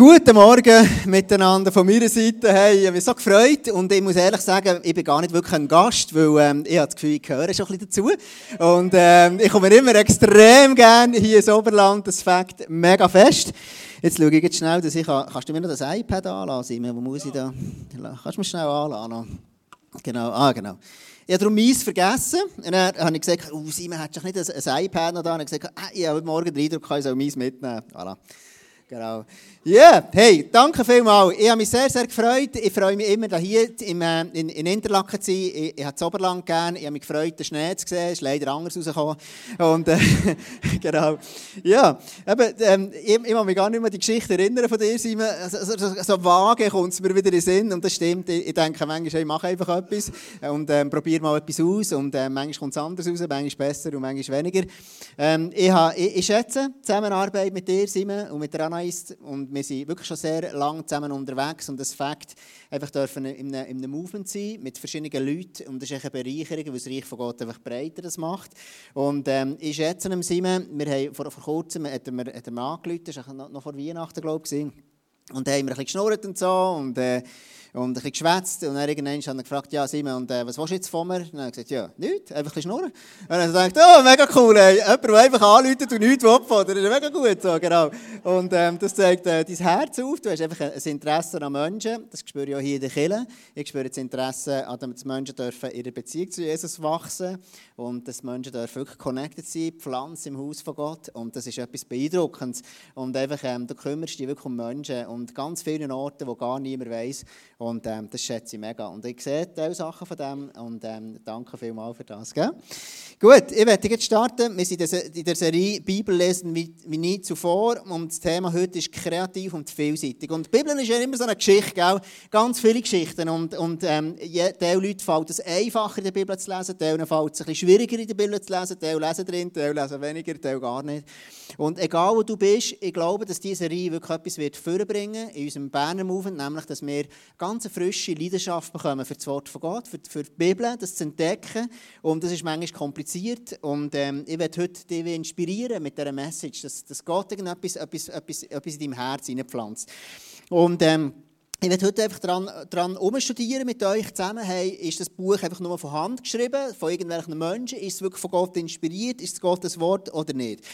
Guten Morgen miteinander von meiner Seite. Hey, ich habe mich so gefreut und ich muss ehrlich sagen, ich bin gar nicht wirklich ein Gast, weil ähm, ich habe das Gefühl, ich gehöre schon ein bisschen dazu. Und ähm, ich komme immer extrem gerne hier ins Oberland, das fängt mega fest. Jetzt schaue ich jetzt schnell, dass ich kann, kannst du mir noch das iPad anlassen? Wo muss ich da? Kannst du mir schnell anlassen? Genau, ah genau. Ich habe darum meins vergessen. Und dann habe ich gesagt, oh, Simon, hättest du nicht ein, ein iPad noch da? Und ich habe gesagt, ah, ich habe heute Morgen den Eindruck, ich soll meins mitnehmen. Voilà. Genau. Yeah. hey, danke vielmals. Ich habe mich sehr, sehr gefreut. Ich freue mich immer, hier in, äh, in, in Interlaken zu sein. Ich, ich habe das Oberland gerne. Ich habe mich gefreut, den Schnee zu sehen. Ist leider anders rausgekommen. Und, äh, genau. Ja, eben, ähm, ich, ich kann mich gar nicht mehr an die Geschichte erinnern von dir, Simon. So, so, so vage kommt es mir wieder in den Sinn. Und das stimmt. Ich, ich denke manchmal, ich mache einfach etwas und ähm, probiere mal etwas aus. Und äh, manchmal kommt es anders raus, manchmal besser und manchmal weniger. Ähm, ich, habe, ich, ich schätze die Zusammenarbeit mit dir, Simon, und mit der Anais. Und wir sind wirklich schon sehr lange zusammen unterwegs und das Fakt, einfach dürfen in einem, in einem Movement sein mit verschiedenen Leuten und das ist eine Bereicherung, weil das Reich von Gott einfach breiter das macht. Und ähm, ich schätze ihm, Simon, wir haben vor, vor kurzem hat er, hat er mir angerufen, das war noch, noch vor Weihnachten, glaube ich, und da haben wir ein bisschen geschnurrt und so und äh, und ein bisschen geschwätzt. Und dann irgendwann hat er gefragt, ja Simon, und, äh, was willst du jetzt von mir? Und dann hat er gesagt, ja, nichts, einfach ein schnurren. Und dann hat er gesagt, oh, mega cool, ey. jemand, der einfach anläutet und nichts will von dir, das ist mega gut. So, genau. Und ähm, das zeigt äh, dein Herz auf, du hast einfach ein Interesse an Menschen, das spüre ich auch hier in der Kirche. Ich spüre das Interesse an dass Menschen dürfen ihre Beziehung zu Jesus wachsen und dass Menschen dürfen wirklich connected sein, Pflanzen im Haus von Gott und das ist etwas Beeindruckendes. Und einfach, ähm, du kümmerst dich wirklich um Menschen und ganz viele Orte, wo gar niemand weiß und ähm, das schätze ich mega. Und ich sehe diese Sachen von dem und ähm, danke vielmals für das. Gell? Gut, ich werde jetzt starten. Wir sind in der Serie Bibel lesen wie, wie nie zuvor und das Thema heute ist kreativ und vielseitig. Und die Bibel ist ja immer so eine Geschichte, gell? ganz viele Geschichten und, und ähm, den Leuten fällt es einfacher in der Bibel zu lesen, denen fällt es ein bisschen schwieriger in der Bibel zu lesen, die lesen drin, die lesen weniger, die gar nicht. Und egal wo du bist, ich glaube, dass diese Serie wirklich etwas wird vorbringen in unserem Berner Movement, nämlich, dass wir ganz frische Leidenschaft bekommen für das Wort von Gott, für, für die Bibel, das zu entdecken. Und das ist manchmal kompliziert. Und ähm, ich werde heute dich inspirieren mit dieser Message, dass, dass Gott irgendetwas etwas, etwas, etwas in deinem Herz hineinpflanzt. Und ähm, ich werde heute einfach daran, daran umstudieren mit euch zusammen. Hey, ist das Buch einfach nur von Hand geschrieben, von irgendwelchen Menschen? Ist es wirklich von Gott inspiriert? Ist es Gottes Wort oder nicht?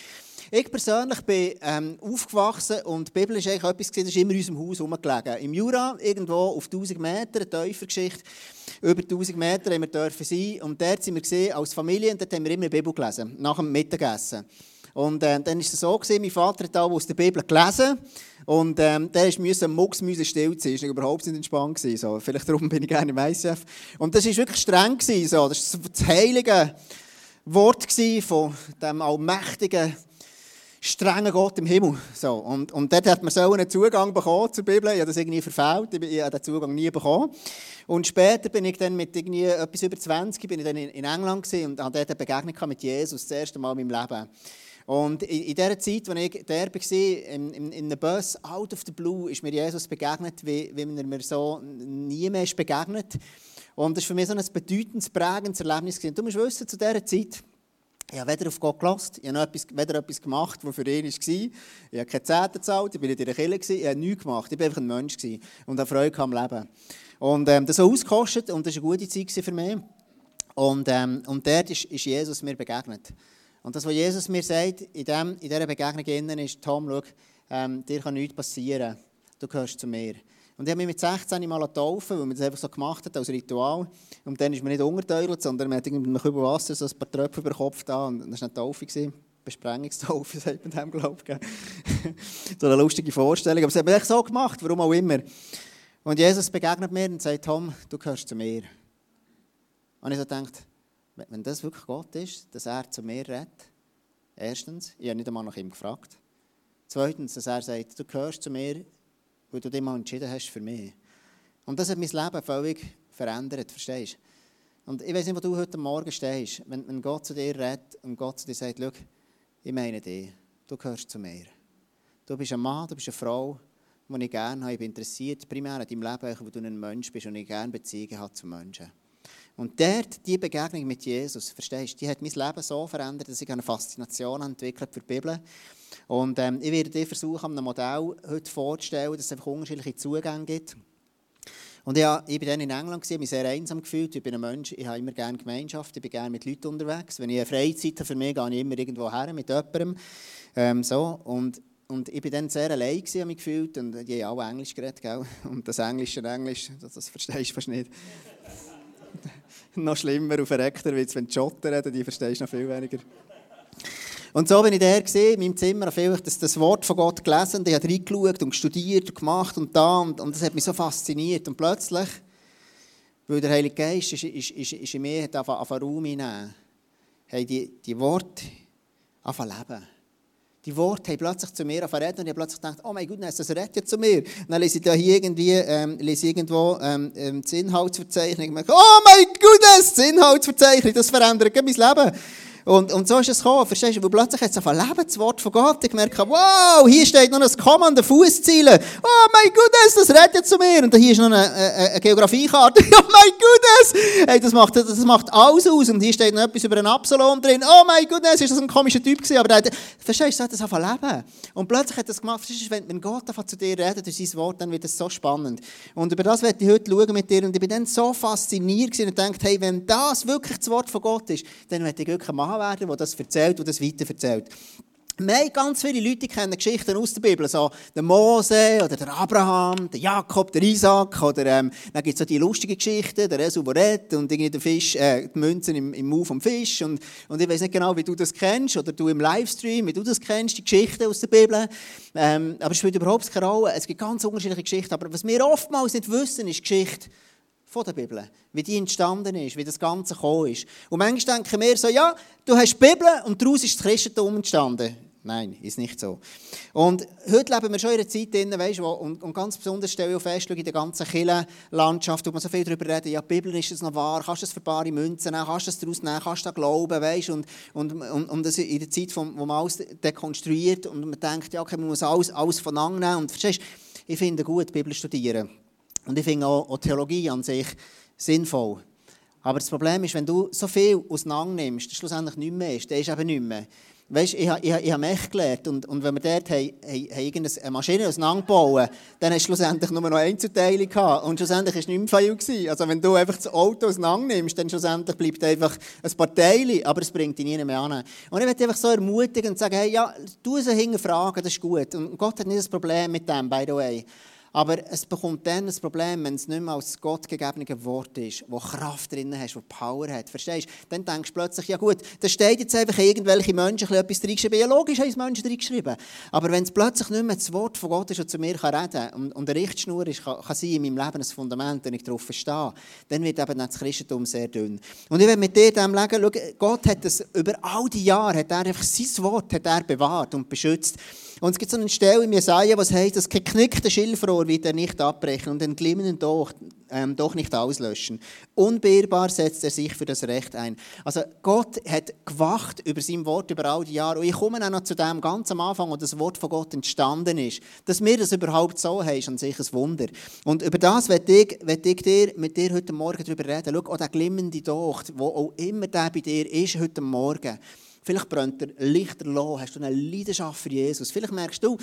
Ich persönlich bin ähm, aufgewachsen und die Bibel ist eigentlich etwas, das ist immer in unserem Haus herumgelegen. Im Jura, irgendwo auf 1000 Meter, eine Täufergeschichte. Über 1000 Meter haben wir sein. Und dort sind wir gesehen, als Familie und dort haben wir immer die Bibel gelesen, nach dem Mittagessen. Und äh, dann war es so, gewesen, mein Vater hat aus der Bibel gelesen. Und ähm, der musste mucksmäuse still sein. Das war überhaupt nicht entspannt. Gewesen, so. Vielleicht darum bin ich gerne im ICF. Und das war wirklich streng. Gewesen, so. Das war das heilige Wort von dem allmächtigen strengen Gott im Himmel. So, und, und dort hat man so einen Zugang bekommen zur Bibel. Ich habe das irgendwie verfehlt. Ich, habe den Zugang nie bekommen. Und später bin ich dann mit irgendwie etwas über 20 bin ich dann in, in England und habe dort eine Begegnung mit Jesus, das erste Mal in meinem Leben. Und in, in der Zeit, als ich da war, in, in, in einem Bus, out of the blue, ist mir Jesus begegnet, wie, wie er mir so nie mehr ist begegnet. Und das war für mich so ein bedeutendes, prägendes Erlebnis. Du musst wissen, zu dieser Zeit, ich habe weder auf Gott gelassen, ich habe etwas, weder etwas gemacht, was für ihn war. Ich habe keine Zehnte gezahlt, ich war in der Kirche, ich habe nichts gemacht. Ich war einfach ein Mensch und habe Freude am Leben. Und ähm, das hat ausgekostet und das war eine gute Zeit für mich. Und, ähm, und dort ist, ist, Jesus mir begegnet. Und das, was Jesus mir sagt, in, dem, in dieser Begegnung ist, Tom, schau, ähm, dir kann nichts passieren, du gehörst zu mir. Und ich habe mich mit 16 mal getaufen, weil man das einfach so gemacht hat als Ritual. Und dann ist man nicht unterteult, sondern man hat mit Kübel Wasser so ein paar Tröpfe über den Kopf da und das war eine Taufe. Besprengungstaufe, sagt man dem, glaube ich. so eine lustige Vorstellung. Aber es hat man echt so gemacht, warum auch immer. Und Jesus begegnet mir und sagt, Tom, du gehörst zu mir. Und ich so gedacht, wenn das wirklich Gott ist, dass er zu mir redet, erstens, ich habe nicht einmal nach ihm gefragt. Zweitens, dass er sagt, du gehörst zu mir, weil du dich mal entschieden hast für mich. Und das hat mein Leben völlig verändert, verstehst du? Und ich weiß nicht, wo du heute Morgen stehst, wenn, wenn Gott zu dir redet und Gott zu dir sagt, schau, ich meine dich, du gehörst zu mir. Du bist ein Mann, du bist eine Frau, die ich gerne habe, ich bin interessiert, primär an deinem Leben, weil du ein Mensch bist und ich gerne Beziehungen habe zu Menschen. Und dort, die Begegnung mit Jesus, verstehst du, die hat mein Leben so verändert, dass ich eine Faszination entwickelt für die Bibel. Und ähm, ich werde dir versuchen, ein Modell heute vorzustellen, dass es einfach unterschiedliche Zugänge gibt. Und ja, ich war dann in England, gewesen, mich sehr einsam gefühlt. Ich bin ein Mensch, ich habe immer gerne Gemeinschaft, ich bin gerne mit Leuten unterwegs. Wenn ich eine Freizeit habe, für mich gehe ich immer irgendwo her mit jemandem. Ähm, so. und, und ich war dann sehr allein, gewesen, habe mich gefühlt. Und die haben alle Englisch geredet, gell? Und das Englische Englisch, das, das verstehst du fast nicht. Noch schlimmer auf Rektor, wenn die Schotten reden, die verstehst du noch viel weniger. Und so bin ich gesehen, in meinem Zimmer, vielleicht das, das Wort von Gott gelesen, ich habe reingeschaut und studiert und gemacht und da und, und das hat mich so fasziniert. Und plötzlich, weil der Heilige Geist ist, ist, ist, ist in mir hat angefangen Raum hinein, haben die, die Worte angefangen leben. Die Worte haben plötzlich zu mir angefangen und ich habe plötzlich gedacht, oh mein Gott, das redet ja zu mir. Und dann lese ich da hier irgendwie, ähm, lese irgendwo ähm, ähm, das Inhaltsverzeichnis. Oh mein Gott, das Inhaltsverzeichnis, das verändert mein Leben. Und, und so ist es gekommen, verstehst du? Weil plötzlich hat es auf ein Lebenswort von Gott. Ich merke, wow, hier steht noch ein Komma an den Fußzielen. Oh mein Gott, das redet zu mir. Und hier ist noch eine, eine, eine Geografiekarte. Oh mein Gott, hey, das, macht, das macht alles aus. Und hier steht noch etwas über einen Absalom drin. Oh mein Gott, ist das ein komischer Typ gewesen. Aber der, verstehst du, hat das auf ein Leben. Und plötzlich hat das gemacht, verstehst du, wenn, Gott zu dir redet durch sein Wort, dann wird es so spannend. Und über das werde ich heute schauen mit dir. Und ich bin dann so fasziniert und dachte, hey, wenn das wirklich das Wort von Gott ist, dann werde ich wirklich machen werden, der das erzählt und das weiter erzählt. Wir haben ganz viele Leute kennen Geschichten aus der Bibel, so der Mose oder der Abraham, der Jakob, der Isaac oder ähm, dann gibt es so die lustigen Geschichten, der Esau, und irgendwie der Fisch, äh, die Münzen im, im Mund vom Fisch und, und ich weiß nicht genau, wie du das kennst oder du im Livestream, wie du das kennst, die Geschichten aus der Bibel, ähm, aber es spielt überhaupt keine Rolle, es gibt ganz unterschiedliche Geschichten, aber was wir oftmals nicht wissen, ist Geschichte von der Bibel. Wie die entstanden ist, wie das Ganze gekommen ist. Und manchmal denken wir so, ja, du hast die Bibel und daraus ist das Christentum entstanden. Nein, ist nicht so. Und heute leben wir schon in einer Zeit drin, weißt, wo, und, und ganz besonders stelle ich auch fest, in der ganzen Kirchenlandschaft, wo man so viel darüber reden, ja, die Bibel ist es noch wahr, kannst du das für bare Münzen nehmen, kannst du das daraus nehmen, kannst du glauben, weißt, und, und, und, und das in der Zeit, wo man alles dekonstruiert und man denkt, ja, okay, man muss alles, alles von nehmen und verstehst, ich finde gut, die Bibel studieren. Und ich finde auch, auch Theologie an sich sinnvoll. Aber das Problem ist, wenn du so viel auseinander nimmst, dass schlussendlich nichts mehr ist, dann ist eben nichts mehr. Weißt, ich, ich, ich, ich habe Mech gelernt und, und wenn wir dort haben, haben, haben irgendeine Maschine auseinanderbauen, dann hast du schlussendlich nur noch Einzelteile gehabt und schlussendlich war es nicht mehr viel. Also wenn du einfach das Auto auseinander nimmst, dann schlussendlich bleibt einfach ein paar Teile, aber es bringt dich nie mehr an. Und ich möchte einfach so ermutigen und sagen, hey, ja, du sie hinterfragen, das ist gut. Und Gott hat nicht das Problem mit dem, by the way. Aber es bekommt dann ein Problem, wenn es nicht mehr als Gott gegebene Wort ist, wo Kraft drin hast, wo Power hat. Verstehst du? Dann denkst du plötzlich, ja gut, da steht jetzt einfach irgendwelche Menschen etwas reingeschrieben. Ja, logisch haben es Menschen reingeschrieben. Aber wenn es plötzlich nicht mehr das Wort von Gott ist, das zu mir kann reden und, und eine Richtschnur ist, kann, kann sein in meinem Leben ein Fundament, wenn ich darauf verstehe, dann wird eben das Christentum sehr dünn. Und ich will mit dir dem legen, schau, Gott hat das über all die Jahre, hat er einfach sein Wort hat er bewahrt und beschützt. Und es gibt so eine Stelle in Jesaja, was heißt, das geknickte Schilfrohr wird er nicht abbrechen und den glimmenden doch, ähm, doch nicht auslöschen. Unbeirrbar setzt er sich für das Recht ein. Also Gott hat gewacht über sein Wort über all die Jahre. Und ich komme auch noch zu dem ganz am Anfang, wo das Wort von Gott entstanden ist. Dass wir das überhaupt so haben, ist an sich ein Wunder. Und über das werde ich, werde ich dir, mit dir heute Morgen darüber reden. Schau, auch der glimmende Docht, wo auch immer der bei dir ist heute Morgen. Vielleicht brennt er lichterloh, hast du eine Leidenschaft für Jesus. Vielleicht merkst du,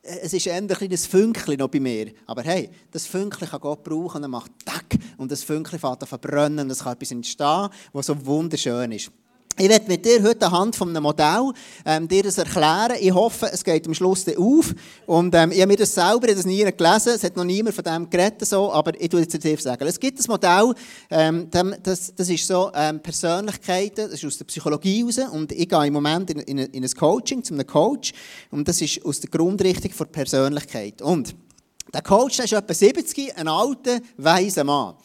es ist eher ein kleines Fünkchen noch bei mir. Aber hey, das Fünkchen kann Gott brauchen und er macht Tack und das Fünkchen fängt an verbrennen und es kann etwas entstehen, was so wunderschön ist. Ich werde mit dir heute anhand von einem Modell ähm, dir das erklären. Ich hoffe, es geht am Schluss auf. Und ähm, ich habe mir das selber, ich das nie gelesen, es hat noch niemand von dem geredet, so, aber ich tue jetzt dir sagen. Es gibt ein Modell, ähm, das, das ist so ähm, Persönlichkeiten, das ist aus der Psychologie raus und ich gehe im Moment in, in, in ein Coaching, zu einem Coach und das ist aus der Grundrichtung der Persönlichkeit. Und der Coach der ist etwa 70, ein alter, weiser Mann.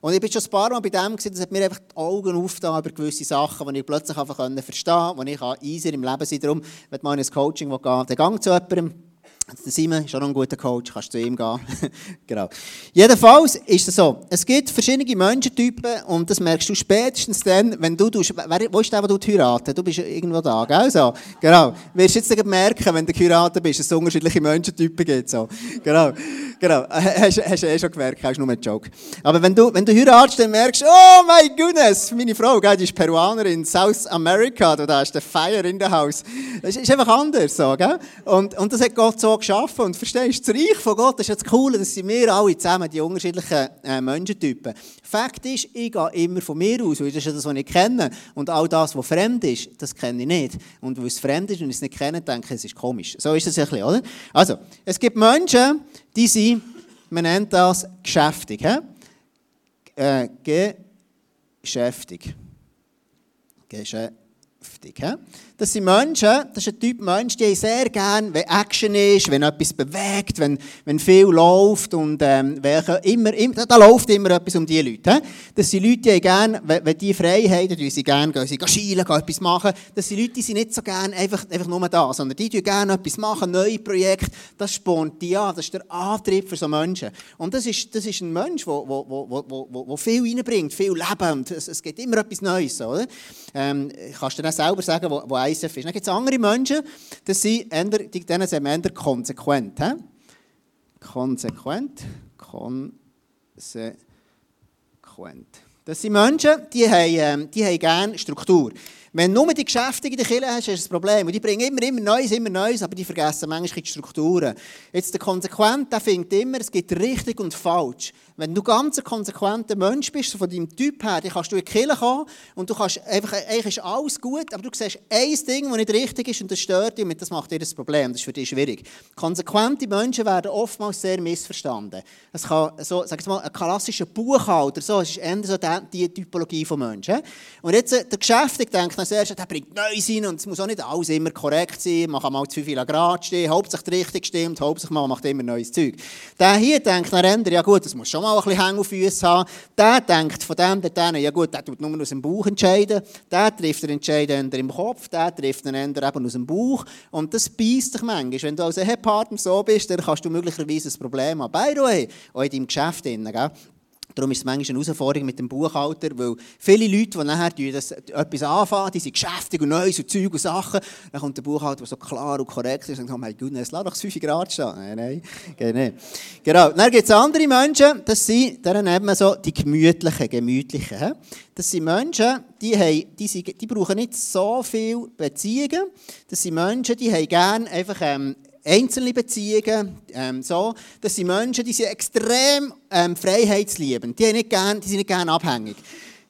Und ich bin schon ein paar Mal bei dem gewesen, das hat mir einfach die Augen aufgetan über gewisse Sachen, die ich plötzlich einfach verstehen konnte, die ich easier im Leben sein Darum, wenn man in ein Coaching gehen dann gang zu jemandem, Der Simon ist auch noch ein guter Coach, kannst zu ihm gehen. genau. Jedenfalls ist es so, es gibt verschiedene Menschentypen und das merkst du spätestens dann, wenn du, du wer, wo ist der, wo du heiraten? Du bist irgendwo da, gell? So, genau. Wirst du jetzt merken, wenn du geheiratet bist, dass es unterschiedliche Menschentypen gibt. So. Genau. Genau. Hast, hast du eh schon gemerkt, hast nur einen Joke. Aber wenn du, wenn du heiratest, dann merkst du, oh my goodness, meine Frau, gell, die ist Peruanerin, South America, du hast den Fire in the House. Das ist einfach anders, so, gell? Und, und das hat Gott so geschaffen. Und verstehst du, das Reich von Gott ist jetzt das Coole, dass sind wir alle zusammen, die unterschiedlichen äh, Menschentypen. Fakt ist, ich gehe immer von mir aus, weil das ist ja das, was ich kenne. Und all das, was fremd ist, das kenne ich nicht. Und weil es fremd ist und ich es nicht kenne, denke ich, es ist komisch. So ist es ein bisschen, oder? Also, es gibt Menschen, die sind, man nennt das geschäftig. He? Äh, geschäftig. Geschäftig. He? Das sind Menschen, das ist ein Typ Mensch, die sehr gerne, wenn Action ist, wenn etwas bewegt, wenn, wenn viel läuft und ähm, welche, immer, immer, da läuft immer etwas um diese Leute. He? Das sind Leute, die gerne, wenn, wenn die Freiheit haben, sie gerne gehen, sie gehen schielen, gehen etwas machen. Das sind Leute, die sind nicht so gerne einfach, einfach nur da, sondern die tun gerne etwas machen, neue Projekte. Das spornt die an, das ist der Antrieb für so Menschen. Und das ist, das ist ein Mensch, der wo, wo, wo, wo, wo viel reinbringt, viel Leben und es, es gibt immer etwas Neues. Oder? Ähm, kannst du dir selber sagen, wo, wo ISF ist. Dann gibt es andere Menschen, das sind eher, die, denen sind wir konsequent. He? Konsequent. Konsequent. Das sind Menschen, die haben, ähm, die haben gerne Struktur. Wenn du nur die Geschäfte in der Kirche hast, du ein Problem. Und die bringen immer, immer Neues, immer Neues, aber die vergessen manchmal die Strukturen. Jetzt der Konsequent, der findet immer, es gibt richtig und falsch. Wenn du ganz ein konsequenter Mensch bist, von deinem Typ her, dann kannst du in die Kirche kommen und du kannst einfach, eigentlich ist alles gut, aber du siehst ein Ding, das nicht richtig ist und das stört dich und das macht dir das Problem. Das ist für dich schwierig. Konsequente Menschen werden oftmals sehr missverstanden. Es kann, so, sag ich mal, ein klassischer Buchhalter, so, es ist eher so die, die Typologie von Menschen. Und jetzt, äh, der Geschäftige denkt als erstes, der bringt Neues rein und es muss auch nicht alles immer korrekt sein, man kann mal zu viel Grad stehen, hauptsächlich richtig stimmt, hauptsächlich man macht immer neues Zeug. Der hier denkt nach Ende, ja gut, das muss schon mal ein bisschen Hänge auf Füße haben. Der denkt von dem, der ja gut, der tut nur aus dem Bauch entscheiden. Der trifft den Entscheid im Kopf, der trifft den Ender eben aus dem Bauch. Und das beißt dich manchmal. Wenn du als Ehepartner so bist, dann kannst du möglicherweise ein Problem haben. By the auch in deinem Geschäft. Drin, gell? Darum ist es manchmal eine Herausforderung mit dem Buchhalter, weil viele Leute, die nachher das, etwas anfangen, die sind geschäftig und neu, so Zeug und Sachen, dann kommt der Buchhalter, der so klar und korrekt ist und sagt, oh mein Gott, lass doch das 5 Grad stehen. Nein, nein, geht. Genau. Dann gibt es andere Menschen, das sind, man so die gemütlichen, gemütlichen. Das sind Menschen, die, haben, die, sind, die brauchen nicht so viel Beziehungen. Das sind Menschen, die haben gerne einfach ähm, einzelne Beziehungen, ähm, so, das sind Menschen, die sind extrem ähm, freiheitsliebend, die, haben nicht gern, die sind nicht gerne abhängig.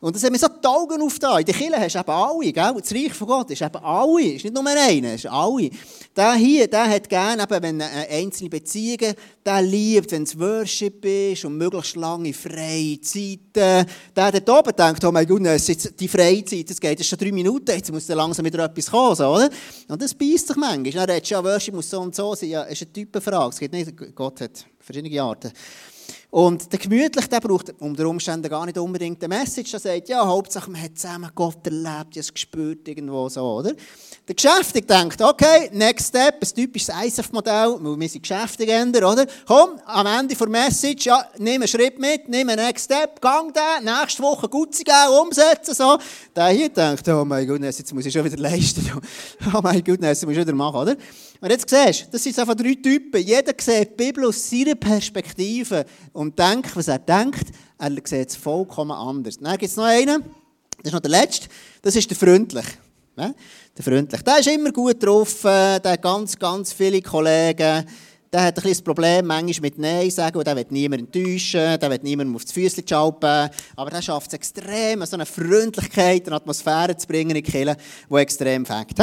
Und das haben wir so die Augen aufgetan. In der Kirche hast du eben alle, gell? Das Reich von Gott ist eben alle, ist nicht nur einer, ist alle. Der hier, der hat gerne, eben, wenn einzelne Beziehungen, der liebt, wenn es Worship ist und möglichst lange freie Zeiten. Der dort oben denkt, oh mein Gott, jetzt die Freizeit, es geht jetzt schon drei Minuten, jetzt muss langsam wieder etwas kommen, so, oder? Und das beißt sich manchmal. Dann redest du, ja, Worship muss so und so sein, ja, ist eine Typenfrage. Es geht nicht, Gott hat verschiedene Arten. Und der Gemütliche, der braucht unter Umständen gar nicht unbedingt eine Message, der sagt, ja, Hauptsache man hat zusammen Gott erlebt, es gespürt, irgendwo so, oder? Der Geschäftige denkt, okay, next step, ein typisches ISF-Modell, wir sind Geschäftigender, oder? Komm, am Ende der Message, ja, nimm einen Schritt mit, nimm einen next step, gang den, nächste Woche gut geben, umsetzen, so. Der hier denkt, oh mein Gott, jetzt muss ich schon wieder leisten, oh mein Gott, jetzt muss ich wieder machen, oder? Und jetzt siehst du, das sind einfach drei Typen. Jeder sieht die Bibel aus seiner Perspektive und denkt, was er denkt. Er sieht es vollkommen anders. Dann gibt es noch einen, das ist noch der letzte, das ist der Freundliche. Ja? Der Freundliche. Der ist immer gut drauf, äh, der hat ganz, ganz viele Kollegen. Der hat ein das Problem manchmal mit Nein sagen, der will niemanden enttäuschen, der will niemandem auf die Füße schalten, aber der schafft es extrem, so eine Freundlichkeit, eine Atmosphäre zu bringen in die Kirche, die extrem fängt.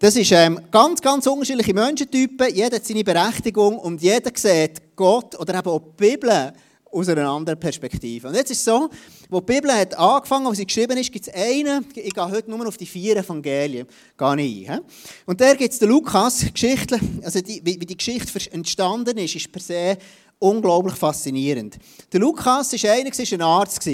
Das ist ähm, ganz, ganz unterschiedliche Menschentypen. Jeder hat seine Berechtigung und jeder sieht Gott oder eben auch die Bibel aus einer anderen Perspektive. Und jetzt ist es so, wo die Bibel hat angefangen, wo sie geschrieben ist, gibt es einen, ich gehe heute nur auf die vier Evangelien, gehe ich ein. Und der gibt es den Lukas, Geschichte, also die, wie, wie die Geschichte entstanden ist, ist per se unglaublich faszinierend. Der Lukas war einer, war ein Arzt.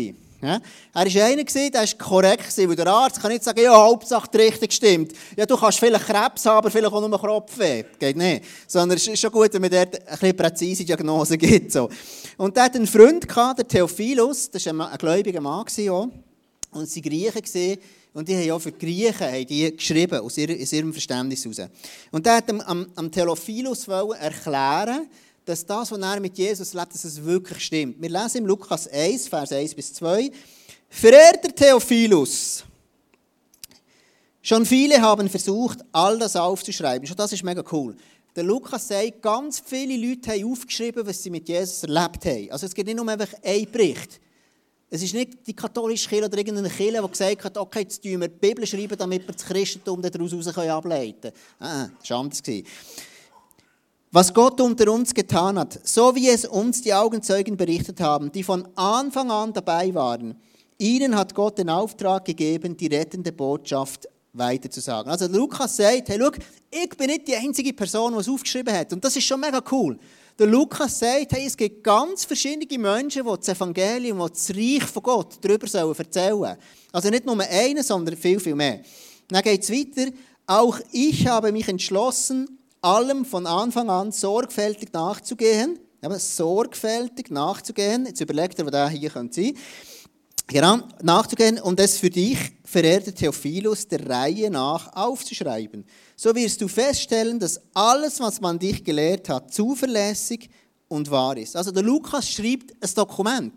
Ja? Er war einer, der war korrekt, weil der Arzt kann nicht sagen, ja, Hauptsache die Richtung stimmt. Ja, du kannst vielleicht Krebs haben, aber vielleicht auch nur Kopfweh. Geht nicht. Sondern es ist schon gut, wenn man dort ein präzise Diagnose gibt. So. Und der hatte einen Freund, gehabt, der Theophilus, das war ein, gläubiger Mann. Auch. Und sie Griechen gesehen. Und die haben auch für die Griechen haben die geschrieben, aus, ihrem Verständnis heraus. Und der hat am, am Theophilus erklären, dass das, was er mit Jesus lebt, dass es wirklich stimmt. Wir lesen im Lukas 1, Vers 1 bis 2. Verehrter Theophilus, schon viele haben versucht, all das aufzuschreiben. Schon das ist mega cool. Der Lukas sagt, ganz viele Leute haben aufgeschrieben, was sie mit Jesus erlebt haben. Also es gibt nicht nur einfach einen Bericht. Es ist nicht die katholische Kirche oder irgendeine Kirche, die gesagt hat, okay, jetzt schreiben wir die Bibel, schreiben, damit wir das Christentum daraus ableiten können. Ah, das war anders was Gott unter uns getan hat, so wie es uns die Augenzeugen berichtet haben, die von Anfang an dabei waren. Ihnen hat Gott den Auftrag gegeben, die rettende Botschaft weiterzusagen. Also Lukas sagt, hey, schau, ich bin nicht die einzige Person, die es aufgeschrieben hat. Und das ist schon mega cool. Der Lukas sagt, hey, es gibt ganz verschiedene Menschen, die das Evangelium, die das Reich von Gott darüber erzählen sollen. Also nicht nur einen, sondern viel, viel mehr. Dann geht es weiter. Auch ich habe mich entschlossen, allem von Anfang an sorgfältig nachzugehen. Aber sorgfältig nachzugehen. Jetzt überlegt ihr, wo der hier sein könnte. Genau, nachzugehen und es für dich, verehrter Theophilus, der Reihe nach aufzuschreiben. So wirst du feststellen, dass alles, was man dich gelehrt hat, zuverlässig und wahr ist. Also der Lukas schreibt ein Dokument.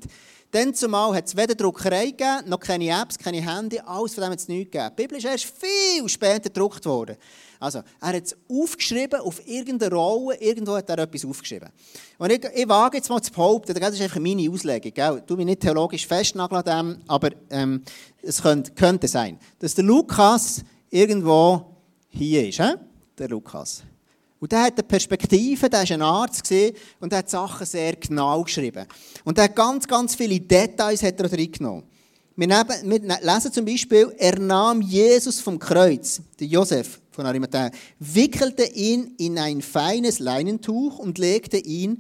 Dann zumal hat es weder Druckerei gegeben, noch keine Apps, keine Handy, alles von dem hat es nichts gegeben. Die Bibel ist erst viel später gedruckt worden. Also, er hat es aufgeschrieben auf irgendeine Rolle, irgendwo hat er etwas aufgeschrieben. Und ich, ich wage jetzt mal zu behaupten, das ist einfach meine Auslegung, gell? du mich nicht theologisch festnageln an dem, aber ähm, es könnte, könnte sein, dass der Lukas irgendwo hier ist, he? der Lukas. Und der hat eine Perspektive, der war ein Arzt und der hat Sachen sehr genau geschrieben. Und er hat ganz, ganz viele Details hat er drin genommen. Wir, nehmen, wir lesen zum Beispiel, er nahm Jesus vom Kreuz, der Josef von Arimathea, wickelte ihn in ein feines Leinentuch und legte ihn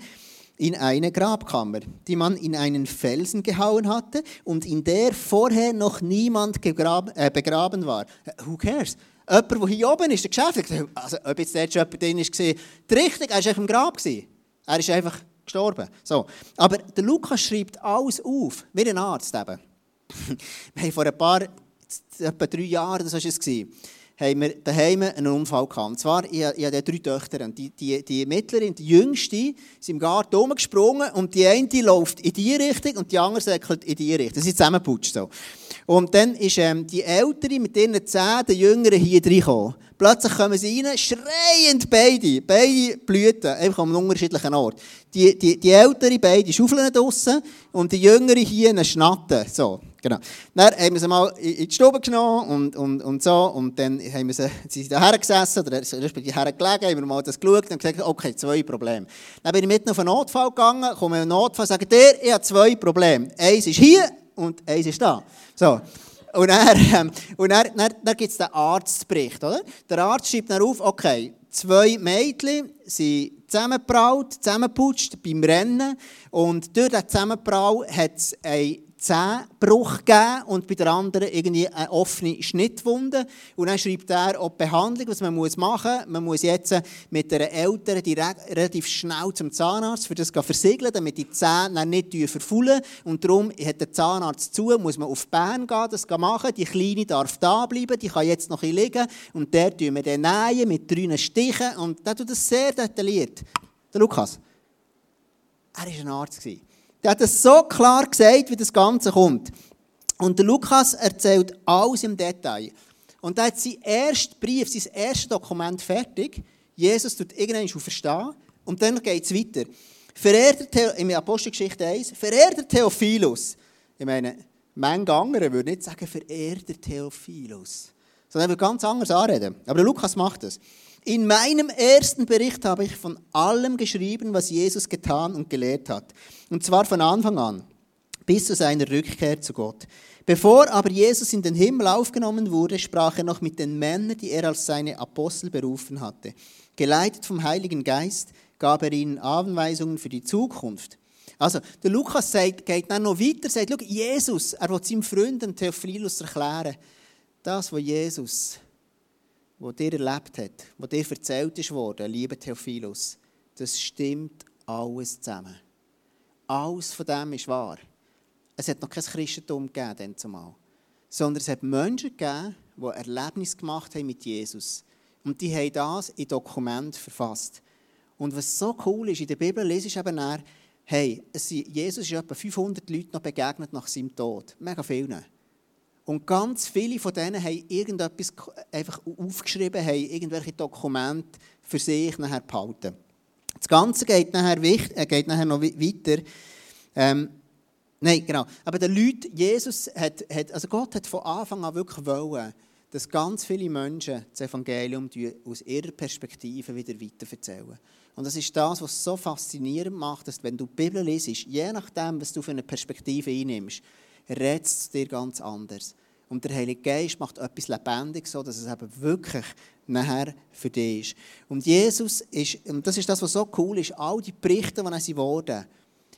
in eine Grabkammer, die man in einen Felsen gehauen hatte und in der vorher noch niemand äh, begraben war. Äh, who cares? Jemand, der hier oben ist, der Geschäft, also ob jetzt dort jemand drin war, die Richtung, er war im Grab. Er ist einfach gestorben. So. Aber der Lukas schreibt alles auf, wie ein Arzt eben. Wir haben vor ein paar, etwa drei Jahren, das war es, haben wir daheim einen Unfall gehabt. Und zwar, ich, ich habe drei Töchter. Und die, die, die Mittlerin, die Jüngste, sind im Garten rumgesprungen und die eine läuft in die Richtung und die andere säckelt in die Richtung. Das ist zusammengeputscht so. Und dann ist ähm, die Ältere mit ihren Zehen, der Jüngeren, hier reingekommen. Plötzlich kommen sie rein, schreiend beide, beide Blüten, einfach an einem unterschiedlichen Ort. Die, die, die Ältere, beide schaufeln draussen und die Jüngere hier eine Schnatte. So, genau. Dann haben wir sie mal in die Stube genommen und, und, und so und dann haben wir sie, sie sind da gesessen oder respektive hergelegen, haben wir mal das geschaut und gesagt, okay, zwei Probleme. Dann bin ich mitten auf einen Notfall gegangen, komme in einen Notfall und sage, der, ich habe zwei Probleme. Eins ist hier und eins ist da. So. Und dann, ähm, und dann, dann, dann gibt es den Arztbericht. Oder? Der Arzt schreibt dann auf, okay, zwei Mädchen sind zusammengebraut, zusammengeputscht beim Rennen. Und durch diesen Zusammenbrau hat es ein Zehnbruch gegeben und bei der anderen irgendwie eine offene Schnittwunde. Und dann schreibt er auch die Behandlung, was man machen muss. Man muss jetzt mit einer Eltern relativ schnell zum Zahnarzt, für das versiegeln, damit die Zähne nicht verfaulen. Und darum hat der Zahnarzt zu, muss man auf Bern gehen, das machen. Die Kleine darf da bleiben, die kann jetzt noch ein liegen. Und der tun wir dann nähen mit drei Stichen. Und der tut das sehr detailliert. Der Lukas. Er war ein Arzt. Der hat es so klar gesagt, wie das Ganze kommt. Und der Lukas erzählt alles im Detail. Und er hat sein erster Brief, sein erstes Dokument fertig. Jesus tut irgendwann schon verstehen. Und dann geht es weiter. Verehrter Theo, in Apostelgeschichte 1, verehrter Theophilus. Ich meine, manche andere würden nicht sagen, verehrter Theophilus. Sondern er würde ganz anders anreden. Aber der Lukas macht das. In meinem ersten Bericht habe ich von allem geschrieben, was Jesus getan und gelehrt hat. Und zwar von Anfang an, bis zu seiner Rückkehr zu Gott. Bevor aber Jesus in den Himmel aufgenommen wurde, sprach er noch mit den Männern, die er als seine Apostel berufen hatte. Geleitet vom Heiligen Geist gab er ihnen Anweisungen für die Zukunft. Also, der Lukas sagt, geht dann noch weiter, sagt, Jesus, er will seinem Freund Theophilus erklären, das, was Jesus, was dir erlebt hat, was dir erzählt ist worden, lieber Theophilus, das stimmt alles zusammen. Alles von dem ist wahr. Es hat noch kein Christentum gegeben, zumal. Sondern es hat Menschen gegeben, die Erlebnis gemacht haben mit Jesus. Und die haben das in Dokument verfasst. Und was so cool ist, in der Bibel lese ich eben nach, hey, Jesus ist etwa 500 Leuten noch begegnet nach seinem Tod. Mega vielen. Und ganz viele von denen haben irgendetwas einfach aufgeschrieben, haben irgendwelche Dokumente für sich nachher behalten. Das Ganze geht nachher, äh, geht nachher noch weiter. Ähm, nein, genau. Aber der Leute, Jesus hat, hat, also Gott hat von Anfang an wirklich wollen, dass ganz viele Menschen das Evangelium aus ihrer Perspektive wieder weiterverzählen. Und das ist das, was so faszinierend macht, dass wenn du die Bibel liest, je nachdem, was du für eine Perspektive einnimmst, redet es dir ganz anders. Und der Heilige Geist macht etwas lebendig, so dass es eben wirklich nachher für dich ist. Und Jesus ist, und das ist das, was so cool ist, all die Berichte, die sie wurden,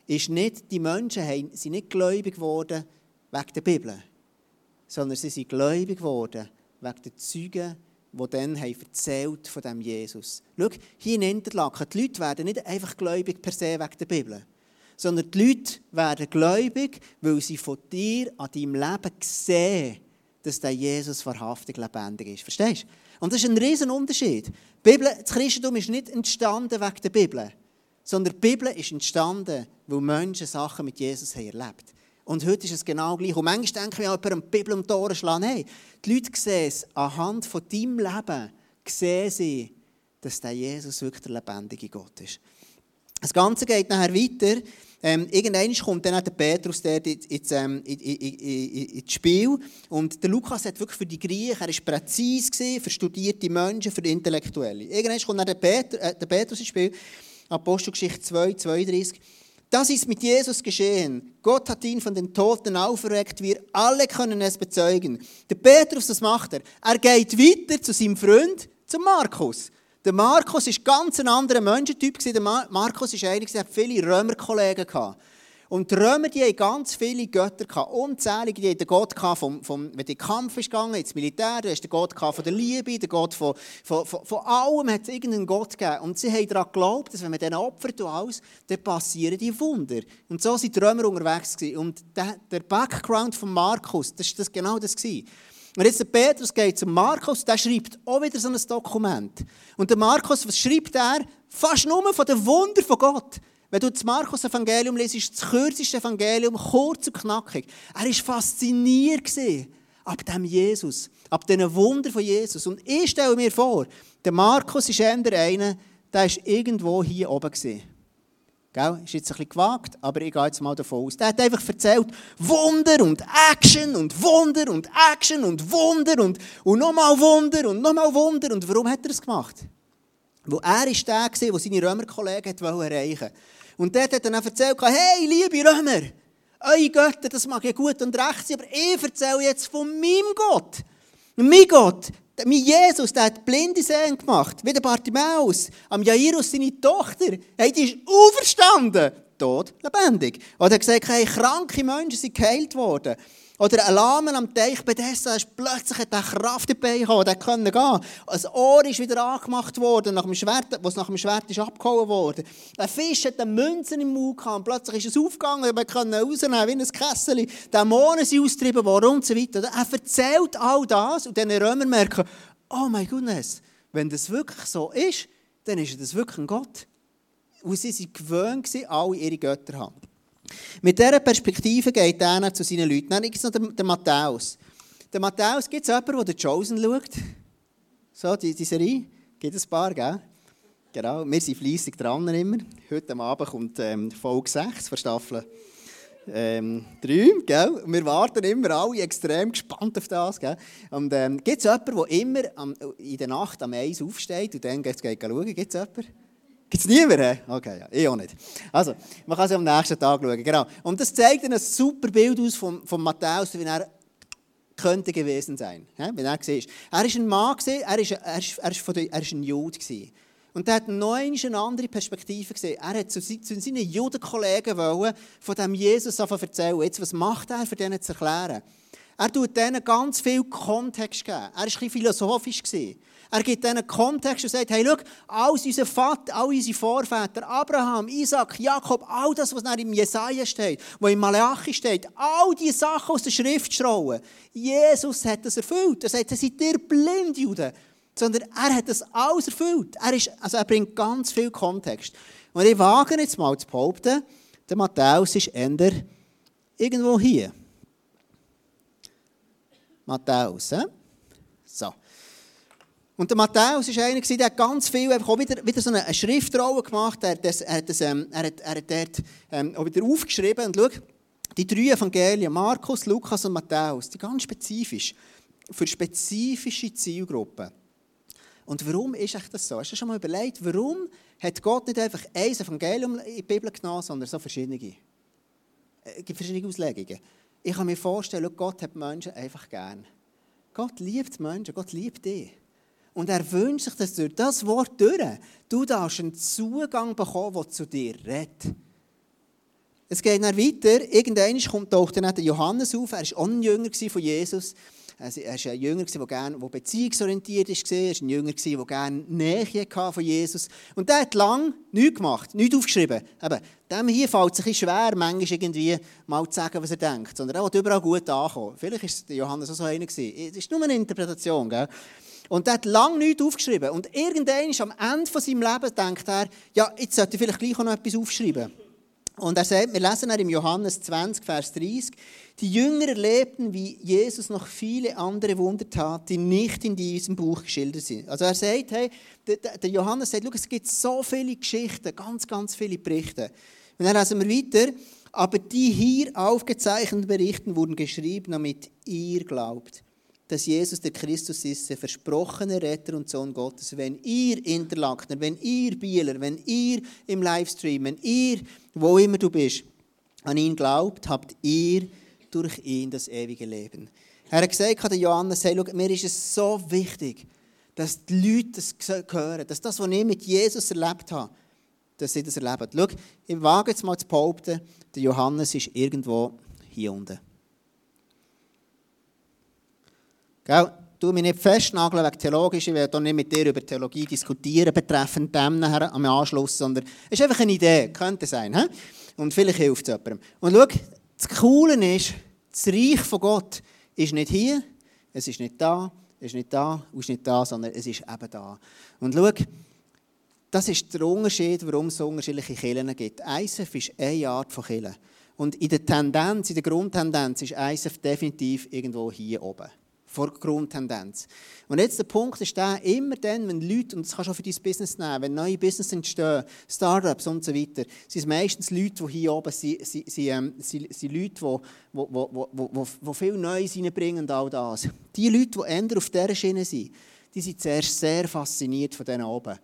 ist nicht, die Menschen sind nicht gläubig geworden wegen der Bibel, sondern sie sind gläubig geworden wegen der Zeugen, die dann haben erzählt von dem Jesus. Schau, hier in Interlaken, die Leute werden nicht einfach gläubig per se wegen der Bibel, sondern die Leute werden gläubig, weil sie von dir an deinem Leben sehen, dass der Jesus wahrhaftig lebendig ist. Verstehst du? Und das ist ein riesen Unterschied. das Christentum ist nicht entstanden wegen der Bibel, sondern die Bibel ist entstanden, weil Menschen Sachen mit Jesus haben erlebt Und heute ist es genau gleich. Und manchmal denken wir, jemand die Bibel um die Ohren schlagen. Nein, die Leute sehen es anhand von deinem Leben, sehen sie, dass der Jesus wirklich der lebendige Gott ist. Das Ganze geht nachher weiter. Ähm, irgendwann kommt dann auch der Petrus der ins, ähm, in, in, in, ins Spiel. Und der Lukas hat wirklich für die Griechen, er war präzise, für studierte Menschen, für Intellektuelle. Irgendwann kommt dann der, Peter, äh, der Petrus ins Spiel. Apostelgeschichte 2, 32. Das ist mit Jesus geschehen. Gott hat ihn von den Toten auferweckt. Wir alle können es bezeugen. Der Petrus, was macht er? Er geht weiter zu seinem Freund, zu Markus. Der Markus war ganz ein anderer Menschentyp. Der Markus war einer, der viele Römerkollegen hatte. Und die Römer, die hatten ganz viele Götter, unzählige. Die hatten den Gott, vom, vom, wenn der Kampf ist gegangen, ins Militär, hast den Gott von der Liebe, den Gott von, von, von, von allem hat es irgendeinen Gott gegeben. Und sie haben daran geglaubt, dass wenn man diesen opfert und alles, dann passieren die Wunder. Und so sind die Römer unterwegs. Und der, der Background von Markus, das war genau das. Gewesen. Und jetzt der Petrus geht zum Markus, der schreibt auch wieder so ein Dokument. Und der Markus, was schreibt er? Fast nur von den Wunder von Gott. Wenn du das Markus-Evangelium liest, ist das kürzeste Evangelium, kurz und knackig. Er war fasziniert ab dem Jesus, ab diesen Wunder von Jesus. Und ich stelle mir vor, der Markus ist eher einer, der war irgendwo hier oben. Gewesen. Gell? Ist jetzt ein bisschen gewagt, aber ich gehe jetzt mal davon aus. Der hat einfach erzählt, Wunder und Action und Wunder und Action und Wunder und, und nochmal Wunder und nochmal Wunder. Und warum hat er das gemacht? Weil er war der, der seine Römerkollegen erreichen wollte. Und dort hat dann erzählt, hey, liebe Römer, eure Götter, das mag ja gut und recht sein, aber ich erzähle jetzt von meinem Gott. Mein Gott, mein Jesus, der hat blinde Sehen gemacht, wie der Bartimäus. Am Jairus, seine Tochter, hey, die ist auferstanden, tot, lebendig. Oder er hat gesagt, hey, kranke Menschen sind geheilt worden. Oder ein Lahmen am Teich Bethesda ist plötzlich hat Kraft dabei gekommen, der konnte gehen. Ein Ohr ist wieder angemacht worden, nach dem Schwert, was nach dem Schwert ist abgehauen worden. Ein Fisch hat eine Münze im Mund gehabt, plötzlich ist es aufgegangen, wir können rausnehmen, wie ein Kessel. Dämonen sind austrieben worden und so weiter. Er erzählt all das und dann Römer merken, oh mein Gott, wenn das wirklich so ist, dann ist das wirklich ein Gott. Und sie waren gewöhnt, alle ihre Götter haben. Mit dieser Perspektive geht er zu seinen Leuten. Dann gibt es noch den, den Matthäus. Der Matthäus, gibt es jemanden, der Chosen schaut? So, die, die Serie? Gibt es ein paar, gell? Genau, wir sind fleissig dran immer. Heute Abend kommt ähm, Folge 6 von Staffel ähm, 3, gell? Wir warten immer alle extrem gespannt auf das, gell? Und ähm, gibt es jemanden, der immer am, in der Nacht am Eis aufsteht und dann geht, geht schauen? Gibt es jemanden? Gibt es niemanden? Okay, ja, ich auch nicht. Also, man kann es am nächsten Tag schauen. Genau. Und das zeigt ein super Bild aus von, von Matthäus, wie er könnte gewesen sein. Ja, wenn er war. Er ein Mann, er war, er ist, er ist, ein Jude. Und er hat noch eine andere Perspektive gesehen. Er hat zu, seinen Judenkollegen wollen, von dem Jesus erzählen. Jetzt, was macht er, für denen zu erklären? Er tut denen ganz viel Kontext geben. Er war ein bisschen philosophisch. Er gibt ihnen Kontext und sagt, hey, schau, alles unser Vater, all unsere Vorväter, Abraham, Isaac, Jakob, all das, was im Jesaja steht, was im Malachi steht, all die Sachen aus der Schriftrollen, Jesus hat das erfüllt. Er sagt, seid ihr blind, Juden? Sondern er hat das alles erfüllt. Er, ist, also er bringt ganz viel Kontext. Und ich wage jetzt mal zu behaupten, der Matthäus ist eher irgendwo hier. Matthäus, eh? Und der Matthäus war einer, der hat ganz viel, einfach auch wieder, wieder so eine Schriftrolle gemacht. Er hat, das, er hat, das, ähm, er hat, er hat dort ähm, auch wieder aufgeschrieben. Und schau, die drei Evangelien, Markus, Lukas und Matthäus, die ganz spezifisch, für spezifische Zielgruppen. Und warum ist das so? Hast du schon mal überlegt, warum hat Gott nicht einfach ein Evangelium in die Bibel genommen, sondern so verschiedene? Es gibt verschiedene Auslegungen. Ich kann mir vorstellen, Gott hat Menschen einfach gern. Gott liebt Menschen, Gott liebt dich. Und er wünscht sich, dass durch das Wort durch du darfst einen Zugang bekommen, der zu dir redet. Es geht dann weiter. Irgendwann kommt taucht dann der Johannes auf. Er war auch ein Jünger von Jesus. Er war ein Jünger, der, gerne, der beziehungsorientiert war. Er war ein Jünger, der gerne Nähe von Jesus Und der hat lange nichts gemacht, nichts aufgeschrieben. Eben, dem hier fällt es bisschen schwer, manchmal irgendwie mal zu sagen, was er denkt. Sondern er will überall gut ankommen. Vielleicht war Johannes auch so einer. Es ist nur eine Interpretation. Gell? Und er hat lange nichts aufgeschrieben. Und irgendwann am Ende von seinem Leben denkt er, ja, jetzt sollte ich vielleicht gleich noch etwas aufschreiben. Und er sagt, wir lesen im Johannes 20, Vers 30, die Jünger erlebten, wie Jesus noch viele andere Wunder tat, die nicht in diesem Buch geschildert sind. Also er sagt, hey, der Johannes sagt, es gibt so viele Geschichten, ganz, ganz viele Berichte. Und dann lesen wir weiter, aber die hier aufgezeichneten Berichten wurden geschrieben, damit ihr glaubt dass Jesus der Christus ist, der versprochene Retter und Sohn Gottes. Wenn ihr Interlakener, wenn ihr Bieler, wenn ihr im Livestream, wenn ihr, wo immer du bist, an ihn glaubt, habt ihr durch ihn das ewige Leben. Er hat gesagt, der Johannes, hey, schau, mir ist es so wichtig, dass die Leute das hören, dass das, was ich mit Jesus erlebt habe, dass sie das erleben. Schau, ich wage jetzt mal zu behaupten, der Johannes ist irgendwo hier unten. Gell? Du mich nicht festnageln wegen theologisch, ich werde nicht mit dir über Theologie diskutieren, betreffend dem nachher am Anschluss, sondern es ist einfach eine Idee, könnte sein. He? Und vielleicht hilft es jemandem. Und schau, das Coole ist, das Reich von Gott ist nicht hier, es ist nicht da, es ist nicht da, es ist nicht da, sondern es ist eben da. Und schau, das ist der Unterschied, warum es unterschiedliche Kirchen gibt. ISF ist eine Art von Kirche. Und in der Tendenz, in der Grundtendenz ist ISF definitiv irgendwo hier oben vor Grundtendenz. Und jetzt der Punkt ist der, immer dann, wenn Leute, und das kannst du auch für dein Business nehmen, wenn neue Business entstehen, Startups und so weiter, sind es meistens Leute, die hier oben sind, sind, sind, ähm, sind, sind Leute, die, die, die, die, viel Neues reinbringen und all das. Die Leute, die eher auf dieser Schiene sind, die sind zuerst sehr fasziniert von denen oben.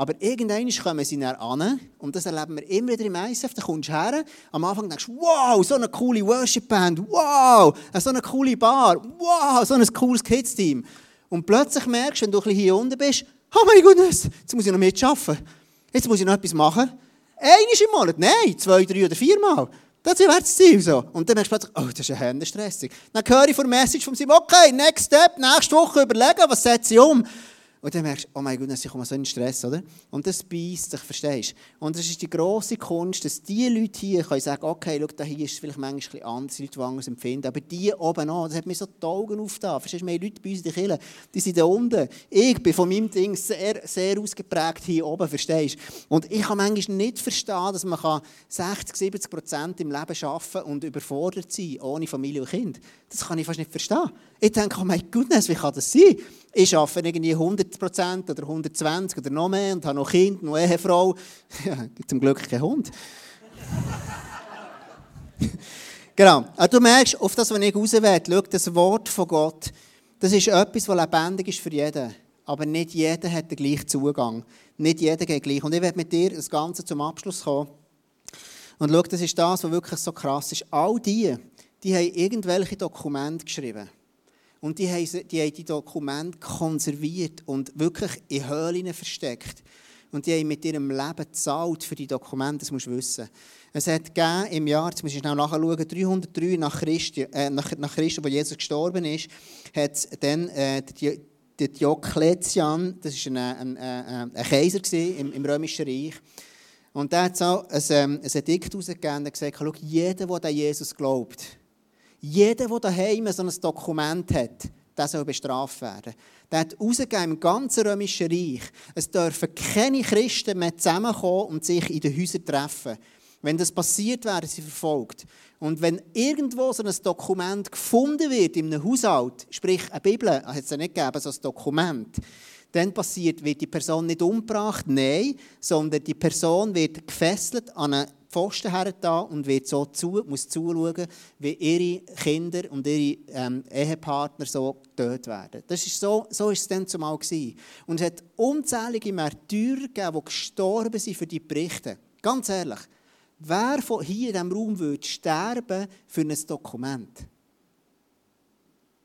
Aber irgendwann kommen sie dann an, und das erleben wir immer wieder im ISF, da kommst du her, am Anfang denkst du, wow, so eine coole Worship-Band, wow, so eine coole Bar, wow, so ein cooles Kids-Team. Und plötzlich merkst du, wenn du ein hier unten bist, oh mein Gott, jetzt muss ich noch mitarbeiten. Jetzt muss ich noch etwas machen. Einmal im Monat, nein, zwei, drei oder viermal. Das wäre das Ziel so. Und dann merkst du plötzlich, oh, das ist ja händestressig. Dann höre ich von der Message vom Sim, okay, next step, nächste Woche überlegen, was setze ich um. Und dann merkst du, oh mein Gott, ich komme so in Stress, oder? Und das beißt dich, verstehst du? Und das ist die grosse Kunst, dass die Leute hier können sagen, okay, schau, da hier ist es vielleicht manchmal anders, Leute, die anders empfinden, aber die oben an, das hat mir so die Augen aufgetan. Verstehst du, wir Leute bei uns in der Kirche, die sind da unten. Ich bin von meinem Ding sehr, sehr ausgeprägt hier oben, verstehst du? Und ich kann manchmal nicht verstehen, dass man 60, 70 Prozent im Leben arbeiten und überfordert sein, ohne Familie und Kind. Das kann ich fast nicht verstehen. Ich denke, oh mein Gott, wie kann das sein? Ich arbeite irgendwie 100% oder 120 oder noch mehr und habe noch Kind, noch Ehefrau. Ja, zum Glück kein Hund. genau. Aber du merkst, auf das, was ich rauswähle, schau, das Wort von Gott, das ist etwas, das lebendig ist für jeden. Aber nicht jeder hat den gleichen Zugang. Nicht jeder geht gleich. Und ich werde mit dir das Ganze zum Abschluss kommen. Und schau, das ist das, was wirklich so krass ist. All die, die haben irgendwelche Dokumente geschrieben. Und die haben, die haben die Dokumente konserviert und wirklich in Höhlen versteckt. Und die haben mit ihrem Leben gezahlt für die Dokumente, das musst du wissen. Es hat im Jahr, jetzt muss ich schnell nachschauen, 303 nach Christi, äh, nach, nach Christus, wo Jesus gestorben ist, hat dann äh, der Diokletian, das war ein, ein, ein, ein Kaiser im, im Römischen Reich, und der hat so ein, ähm, ein Edikt herausgegeben und gesagt, schau, jeder, der an Jesus glaubt, jeder, der daheim so ein Dokument hat, der soll bestraft werden. Der hat herausgegeben im ganzen Römischen Reich, es dürfen keine Christen mehr zusammenkommen und sich in den Häusern treffen. Wenn das passiert, werden sie verfolgt. Und wenn irgendwo so ein Dokument gefunden wird in einem Haushalt, sprich eine Bibel, hat es ja nicht gegeben, so ein Dokument, dann passiert, wird die Person nicht umgebracht, nein, sondern die Person wird gefesselt an einen Pfosten hergetan und wird so zu, muss zuschauen, wie ihre Kinder und ihre ähm, Ehepartner so getötet werden. Das ist so, so ist es dann zumal gewesen. Und es hat unzählige Märtyrer gegeben, die gestorben sind für die Berichte. Ganz ehrlich, wer von hier in diesem Raum würde sterben für ein Dokument?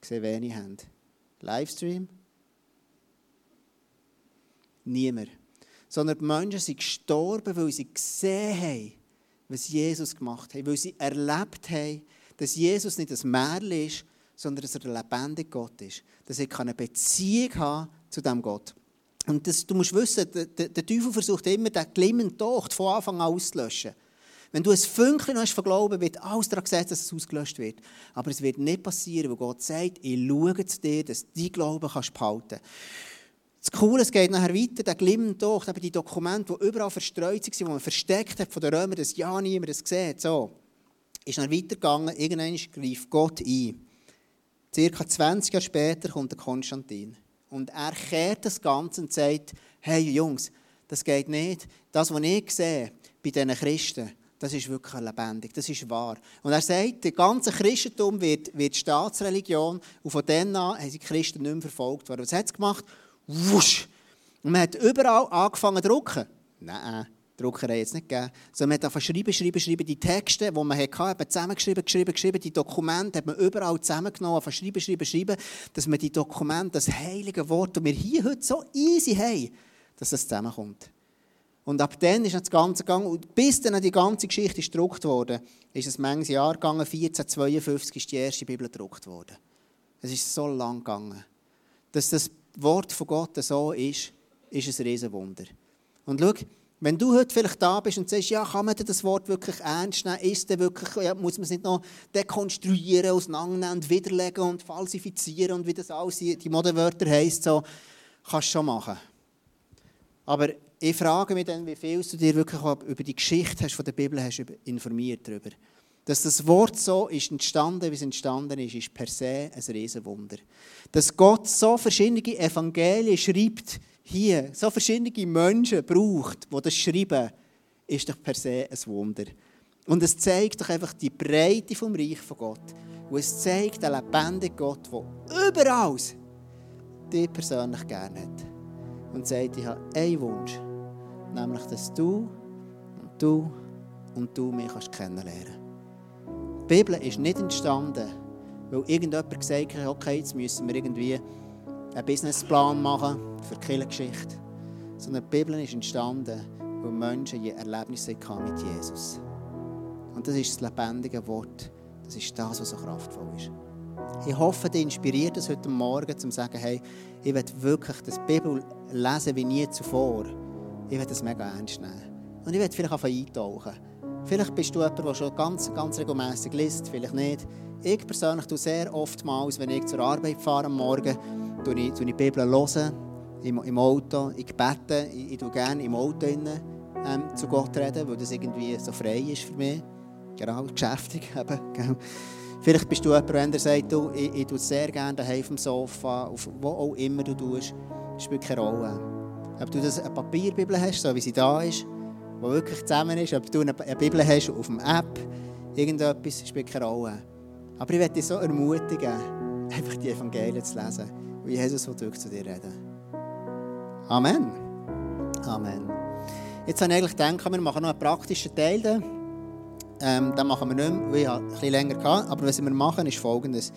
Ich sehe wenig Hände. Livestream? Niemand. Sondern die Menschen sind gestorben, weil sie gesehen haben, was Jesus gemacht hat. Weil sie erlebt haben, dass Jesus nicht ein Märchen ist, sondern dass er ein lebendiger Gott ist. Dass er eine Beziehung haben zu diesem Gott. Und das, du musst wissen, der, der, der Teufel versucht immer, den glimmenden Docht von Anfang an auszulöschen. Wenn du ein Fünkchen hast von Glauben, wird alles daran gesetzt, dass es ausgelöscht wird. Aber es wird nicht passieren, weil Gott sagt, ich schaue zu dir, dass du deinen Glauben behalten kannst. Das Coole, es geht nachher weiter, der Docht, eben die Dokumente, die überall verstreut waren, die man versteckt hat von den Römern, dass ja niemand das sieht. So. Ist dann weitergegangen, irgendwann greift Gott ein. Circa 20 Jahre später kommt der Konstantin. Und er kehrt das Ganze und sagt, hey Jungs, das geht nicht. Das, was ich sehe bei diesen Christen, das ist wirklich lebendig, das ist wahr. Und er sagt, der ganze Christentum wird, wird Staatsreligion und von dann an haben sie die Christen nicht mehr verfolgt worden. Was hat es gemacht? Wusch. Und man hat überall angefangen zu drucken. Nein, Druckerei jetzt nicht gegeben. Sondern man hat schreiben, schreiben, schreiben. Die Texte, die man hatte, zusammengeschrieben, geschrieben, geschrieben. Die Dokumente hat man überall zusammengenommen, einfach schreiben, schreiben, schreiben. Dass man die Dokumente, das heilige Wort, das wir hier heute so easy haben, dass das zusammenkommt. Und ab dann ist das Ganze gegangen. Und bis dann die ganze Geschichte gedruckt wurde, ist es manches Jahr gegangen. 1452 ist die erste Bibel gedruckt worden. Es ist so lang gegangen. Dass das Wort von Gott so ist, ist ein Riesenwunder. Und schau, wenn du heute vielleicht da bist und sagst, ja, kann man das Wort wirklich ernst nehmen? Ist denn wirklich, ja, muss man es nicht noch dekonstruieren, auseinandernehmen und widerlegen und falsifizieren und wie das alles, die Modewörter heisst, so, kannst du schon machen. Aber ich frage mich dann, wie viel du dir wirklich über die Geschichte hast, von der Bibel hast informiert darüber. Dass das Wort so ist entstanden, wie es entstanden ist, ist per se ein Riesenwunder. Dass Gott so verschiedene Evangelien schreibt, hier, so verschiedene Menschen braucht, die das schreiben, ist doch per se ein Wunder. Und es zeigt doch einfach die Breite vom Reich von Gott. Und es zeigt den lebendigen Gott, der überall dich persönlich gerne hat. Und sagt, ich habe einen Wunsch, nämlich, dass du und du und du mich kennenlernen kannst. Die Bibel ist nicht entstanden, weil irgendjemand gesagt hat, okay, jetzt müssen wir irgendwie einen Businessplan machen für die Kirchengeschichte. Sondern die Bibel ist entstanden, weil Menschen je Erlebnisse mit Jesus. Und das ist das lebendige Wort. Das ist das, was so kraftvoll ist. Ich hoffe, dich inspiriert es heute Morgen, zu sagen, hey, ich will wirklich das Bibel lesen wie nie zuvor. Ich will das mega ernst nehmen. Und ich will vielleicht einfach eintauchen. Vielleicht bist du jemand, der schon ganz, ganz regelmässig liest, vielleicht nicht. Ich persönlich tue sehr oftmals, wenn ich zur Arbeit fahre am Morgen, tue ich, tue ich die Bibel hören, im, im Auto, ich bete, ich, ich tue gerne im Auto innen, ähm, zu Gott reden, weil das irgendwie so frei ist für mich. Genau, geschäftig eben. Vielleicht bist du jemand, der sagt, du, ich, ich tue sehr gerne daheim dem Sofa, auf wo auch immer du tust, spielt keine Rolle. Ob du das eine Papierbibel hast, so wie sie da ist, die wirklich zusammen ist, ob du eine Bibel hast auf dem App, irgendetwas, spielt keine Rolle. Aber ich möchte dich so ermutigen, einfach die Evangelien zu lesen, wie Jesus wirklich zu dir reden Amen. Amen. Jetzt habe ich eigentlich gedacht, wir machen noch einen praktischen Teil. Ähm, den machen wir nicht mehr, weil ich ein bisschen länger hatte. Aber was wir machen, ist folgendes.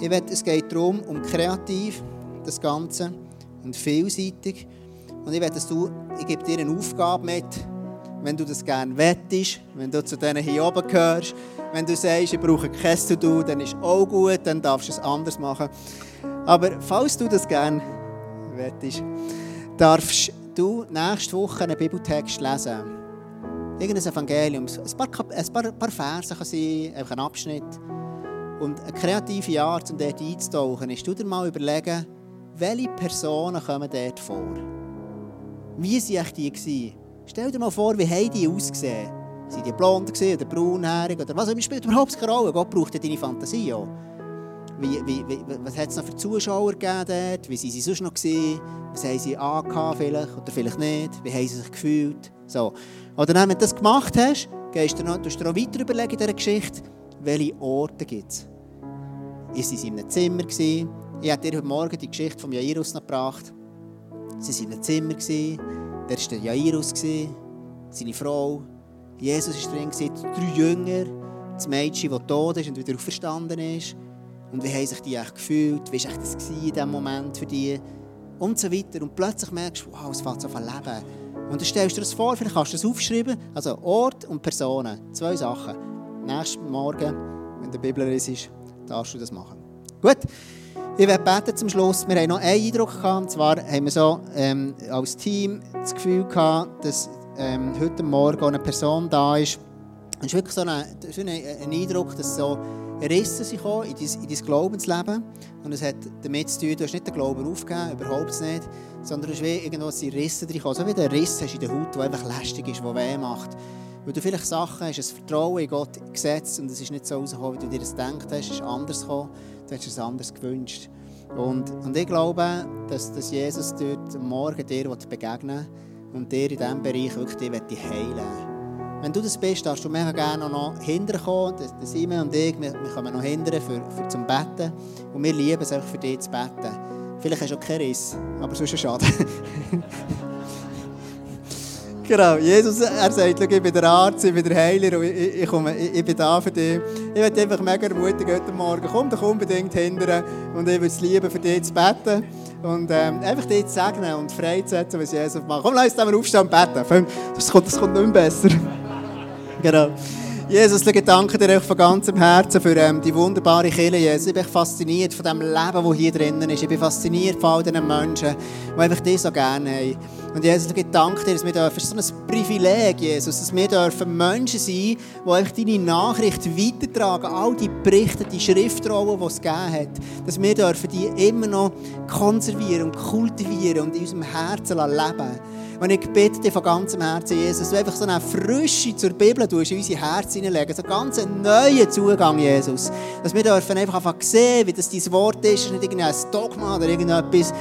Ich will, es geht darum, um kreativ, das Ganze, und vielseitig. Und ich, will, dass du, ich gebe dir eine Aufgabe mit, wenn du das gerne wettest, wenn du zu denen hier oben gehörst, wenn du sagst, ich brauche kein To-Do, dann ist auch gut, dann darfst du es anders machen. Aber falls du das gerne wettest, darfst du nächste Woche einen Bibeltext lesen. Irgendein Evangelium, ein paar, ein paar, ein paar Verse kann sein, einfach ein Abschnitt. Und eine kreative Art, um dort einzutauchen, ist, du dir mal überlegen, welche Personen kommen dort vor? Wie waren die? Gewesen? Stell dir mal vor, wie haben die ausgesehen? Sind die blond oder braunhaarig oder was? Das spielt überhaupt keine Rolle. Gott braucht deine Fantasie auch. Wie, wie, wie, was hat es noch für Zuschauer gegeben dort? Wie waren sie sonst noch? Gewesen? Was haben sie angehabt vielleicht oder vielleicht nicht? Wie haben sie sich gefühlt? So. Oder dann, wenn du das gemacht hast, gehst du noch, du noch weiter überlegen in dieser Geschichte, welche Orte gibt es. Ist sie in einem Zimmer? Gewesen? Ich habe dir heute Morgen die Geschichte von Jairus gebracht. Sie waren in einem Zimmer. Da war der Jairus, seine Frau. Jesus war drin, drei Jünger, das Mädchen, das tot ist und wieder auferstanden ist. Und wie haben sich die echt gefühlt? Wie war das in diesem Moment für die? Und so weiter. Und plötzlich merkst du, wow, es fängt so an leben. Und dann stellst du dir das vor, vielleicht kannst du das aufschreiben. Also Ort und Personen. Zwei Sachen. Nächsten Morgen, wenn der Bibel ist, darfst du das machen. Gut. Ich werde beten zum Schluss. Wir haben noch einen Eindruck gehabt. Und zwar haben wir so ähm, als Team das Gefühl gehabt, dass ähm, heute Morgen eine Person da ist. Es ist wirklich so ein, ein Eindruck, dass so Risse sind in dein, in dein Glaubensleben. Und es hat damit zu tun, du hast nicht den Glauben aufgegeben, überhaupt nicht, sondern es ist wie irgendwo sind Risse drin So wie der Riss hast in der Haut, der einfach lästig ist, der weh macht. Weil du vielleicht Sachen hast, ein Vertrauen in Gott gesetzt und es ist nicht so rausgekommen, wie du dir das gedacht hast, es ist anders gekommen, du hast es anders gewünscht. Und, und ich glaube, dass, dass Jesus dort morgen dir begegnen will und dir in diesem Bereich wirklich dich heilen wenn du das bist, darfst du mega gerne noch hinterkommen. Simon und ich, wir, wir kommen noch hinter für, für zum Betten. Und wir lieben es einfach für dich zu beten. Vielleicht hast du auch keinen Riss, aber sonst ist schade. genau, Jesus, er sagt, ich bin der Arzt, ich bin der Heiler und ich, komme, ich, bin da für dich. Ich möchte einfach mega ermutigen heute Morgen, komm doch unbedingt hinterher und ich würde es lieben, für dich zu beten. Und ähm, einfach dich zu segnen und freizusetzen, was Jesus macht. Komm, lass uns aufstehen und beten. Das kommt, das kommt nicht mehr besser. Genau. Jesus, ich danke dir von ganzem Herzen für ähm, die wunderbare Kirche, Jesus. Ich bin fasziniert von dem Leben, das hier drinnen ist. Ich bin fasziniert von all diesen Menschen, die einfach dich so gerne haben. Und Jesus, ich danke dir, dass wir dürfen, so ein Privileg, Jesus, dass wir dürfen Menschen sein, die einfach deine Nachricht weitertragen, all die Berichte, die Schriftrollen, die es gegeben hat, dass wir dürfen die immer noch konservieren und kultivieren und in unserem Herzen leben und ich bitte dich von ganzem Herzen, Jesus, dass du einfach so eine Frische zur Bibel tust, in unser Herz hineinlegen. So ganz einen neuen Zugang, Jesus. Dass wir dürfen einfach sehen, wie das dein Wort ist nicht irgendein Dogma oder irgendetwas,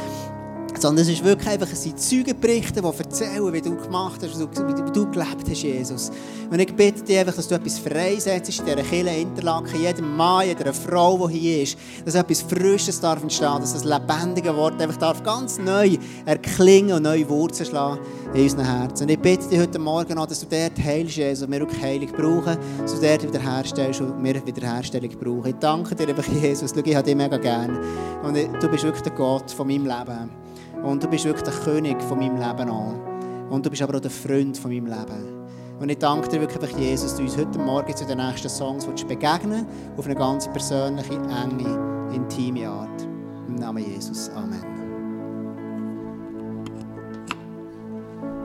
sondern es ist wirklich einfach, es sind Zeugenberichte, die erzählen, wie du gemacht hast, wie du gelebt hast, Jesus. Und ich bitte dich einfach, dass du etwas freisetzt in dieser Kirche Interlaken, jedem Mann, jeder Frau, die hier ist, dass etwas Frisches darf entstehen, dass das lebendige Wort einfach darf ganz neu erklingen und neue Wurzeln schlagen in unseren Herzen. Und ich bitte dich heute Morgen noch, dass du dort heilst, Jesus, und wir wirklich Heilung brauchen, dass du dort wiederherstellst und wir Wiederherstellung brauchen. Ich danke dir einfach, Jesus, ich habe dich mega gerne. Und du bist wirklich der Gott von meinem Leben. Und du bist wirklich der König von meinem Leben an. Und du bist aber auch der Freund von meinem Leben. Und ich danke dir wirklich, Jesus, dass du uns heute Morgen zu den nächsten Songs begegnen auf eine ganz persönliche, enge, intime Art. Im Namen Jesus. Amen.